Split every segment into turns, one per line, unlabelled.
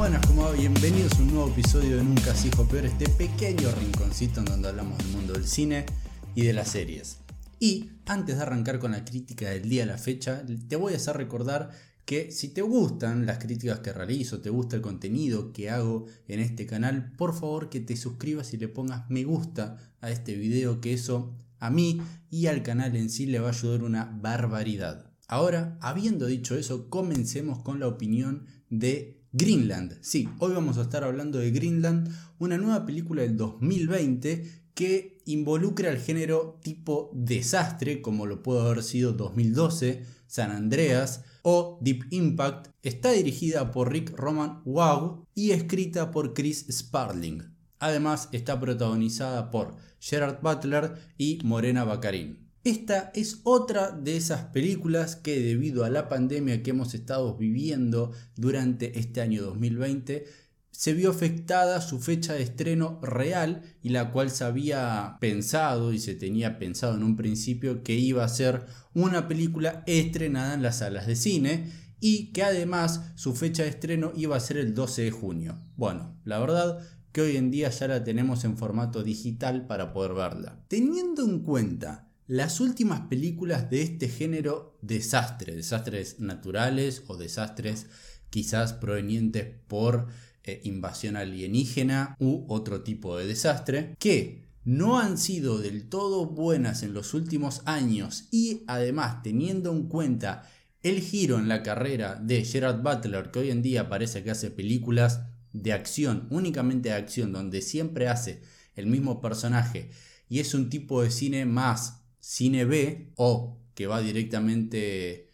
buenas, como va? Bienvenidos a un nuevo episodio de Nunca se peor, este pequeño rinconcito en donde hablamos del mundo del cine y de las series. Y antes de arrancar con la crítica del día a la fecha, te voy a hacer recordar que si te gustan las críticas que realizo, te gusta el contenido que hago en este canal, por favor que te suscribas y le pongas me gusta a este video, que eso a mí y al canal en sí le va a ayudar una barbaridad. Ahora, habiendo dicho eso, comencemos con la opinión de Greenland. Sí, hoy vamos a estar hablando de Greenland, una nueva película del 2020 que involucra al género tipo desastre, como lo pudo haber sido 2012, San Andreas o Deep Impact. Está dirigida por Rick Roman Wow y escrita por Chris Sparling. Además está protagonizada por Gerard Butler y Morena Baccarin. Esta es otra de esas películas que debido a la pandemia que hemos estado viviendo durante este año 2020 se vio afectada su fecha de estreno real y la cual se había pensado y se tenía pensado en un principio que iba a ser una película estrenada en las salas de cine y que además su fecha de estreno iba a ser el 12 de junio. Bueno, la verdad que hoy en día ya la tenemos en formato digital para poder verla. Teniendo en cuenta las últimas películas de este género desastre, desastres naturales o desastres quizás provenientes por eh, invasión alienígena u otro tipo de desastre, que no han sido del todo buenas en los últimos años y además teniendo en cuenta el giro en la carrera de Gerard Butler, que hoy en día parece que hace películas de acción, únicamente de acción, donde siempre hace el mismo personaje y es un tipo de cine más cine B o que va directamente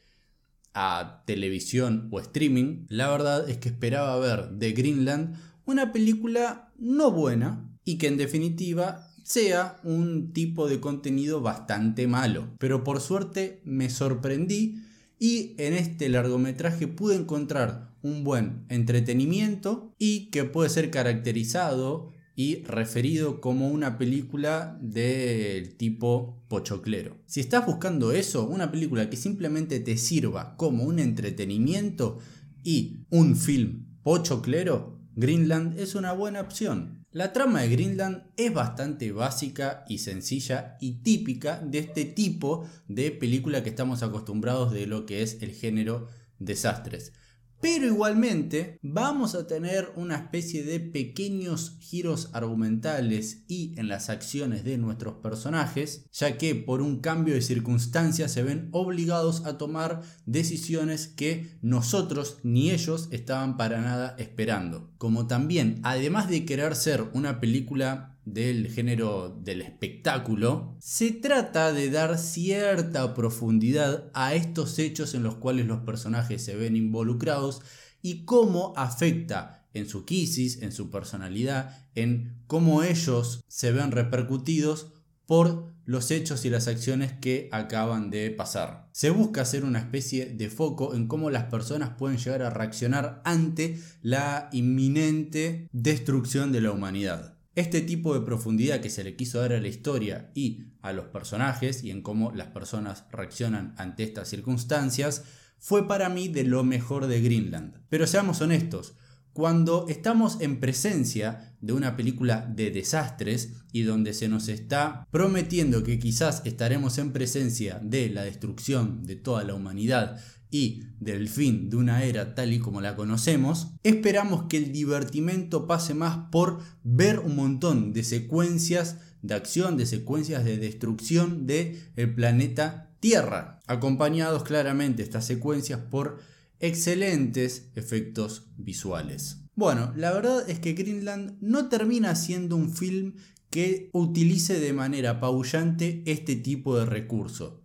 a televisión o streaming, la verdad es que esperaba ver de Greenland una película no buena y que en definitiva sea un tipo de contenido bastante malo. Pero por suerte me sorprendí y en este largometraje pude encontrar un buen entretenimiento y que puede ser caracterizado y referido como una película del tipo pochoclero. Si estás buscando eso, una película que simplemente te sirva como un entretenimiento y un film pochoclero, Greenland es una buena opción. La trama de Greenland es bastante básica y sencilla y típica de este tipo de película que estamos acostumbrados de lo que es el género desastres. Pero igualmente vamos a tener una especie de pequeños giros argumentales y en las acciones de nuestros personajes, ya que por un cambio de circunstancias se ven obligados a tomar decisiones que nosotros ni ellos estaban para nada esperando. Como también, además de querer ser una película del género del espectáculo, se trata de dar cierta profundidad a estos hechos en los cuales los personajes se ven involucrados y cómo afecta en su crisis, en su personalidad, en cómo ellos se ven repercutidos por los hechos y las acciones que acaban de pasar. Se busca hacer una especie de foco en cómo las personas pueden llegar a reaccionar ante la inminente destrucción de la humanidad. Este tipo de profundidad que se le quiso dar a la historia y a los personajes y en cómo las personas reaccionan ante estas circunstancias fue para mí de lo mejor de Greenland. Pero seamos honestos, cuando estamos en presencia de una película de desastres y donde se nos está prometiendo que quizás estaremos en presencia de la destrucción de toda la humanidad y del fin de una era tal y como la conocemos, esperamos que el divertimento pase más por ver un montón de secuencias de acción, de secuencias de destrucción del el planeta Tierra, acompañados claramente estas secuencias por excelentes efectos visuales. Bueno, la verdad es que Greenland no termina siendo un film que utilice de manera apabullante este tipo de recurso.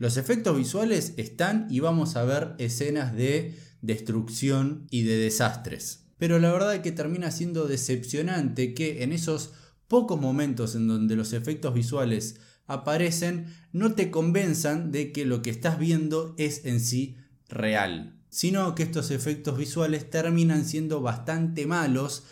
Los efectos visuales están y vamos a ver escenas de destrucción y de desastres. Pero la verdad es que termina siendo decepcionante que en esos pocos momentos en donde los efectos visuales aparecen no te convenzan de que lo que estás viendo es en sí real, sino que estos efectos visuales terminan siendo bastante malos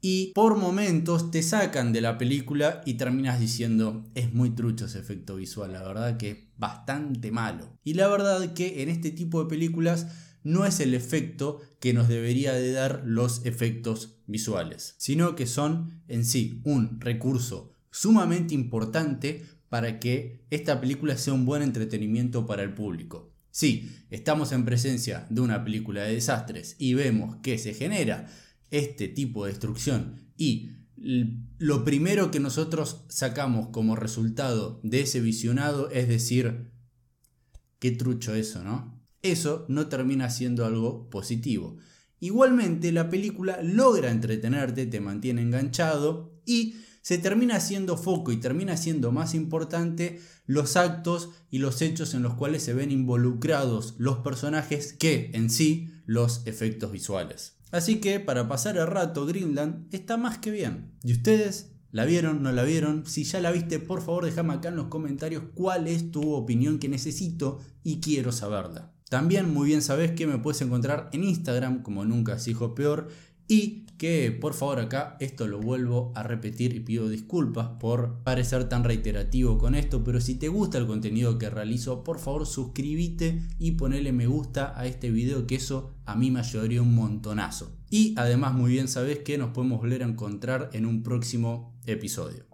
y por momentos te sacan de la película y terminas diciendo es muy trucho ese efecto visual, la verdad que es bastante malo. Y la verdad que en este tipo de películas no es el efecto que nos debería de dar los efectos visuales, sino que son en sí un recurso sumamente importante para que esta película sea un buen entretenimiento para el público. Si estamos en presencia de una película de desastres y vemos que se genera este tipo de destrucción y lo primero que nosotros sacamos como resultado de ese visionado es decir, qué trucho eso, ¿no? Eso no termina siendo algo positivo. Igualmente, la película logra entretenerte, te mantiene enganchado y se termina haciendo foco y termina siendo más importante los actos y los hechos en los cuales se ven involucrados los personajes que en sí los efectos visuales. Así que para pasar el rato, Greenland está más que bien. ¿Y ustedes? ¿La vieron? ¿No la vieron? Si ya la viste, por favor déjame acá en los comentarios cuál es tu opinión que necesito y quiero saberla. También muy bien sabes que me puedes encontrar en Instagram como nunca se dijo peor y que por favor acá esto lo vuelvo a repetir y pido disculpas por parecer tan reiterativo con esto, pero si te gusta el contenido que realizo, por favor suscríbete y ponele me gusta a este video que eso a mí me ayudaría un montonazo. Y además muy bien sabes que nos podemos volver a encontrar en un próximo episodio.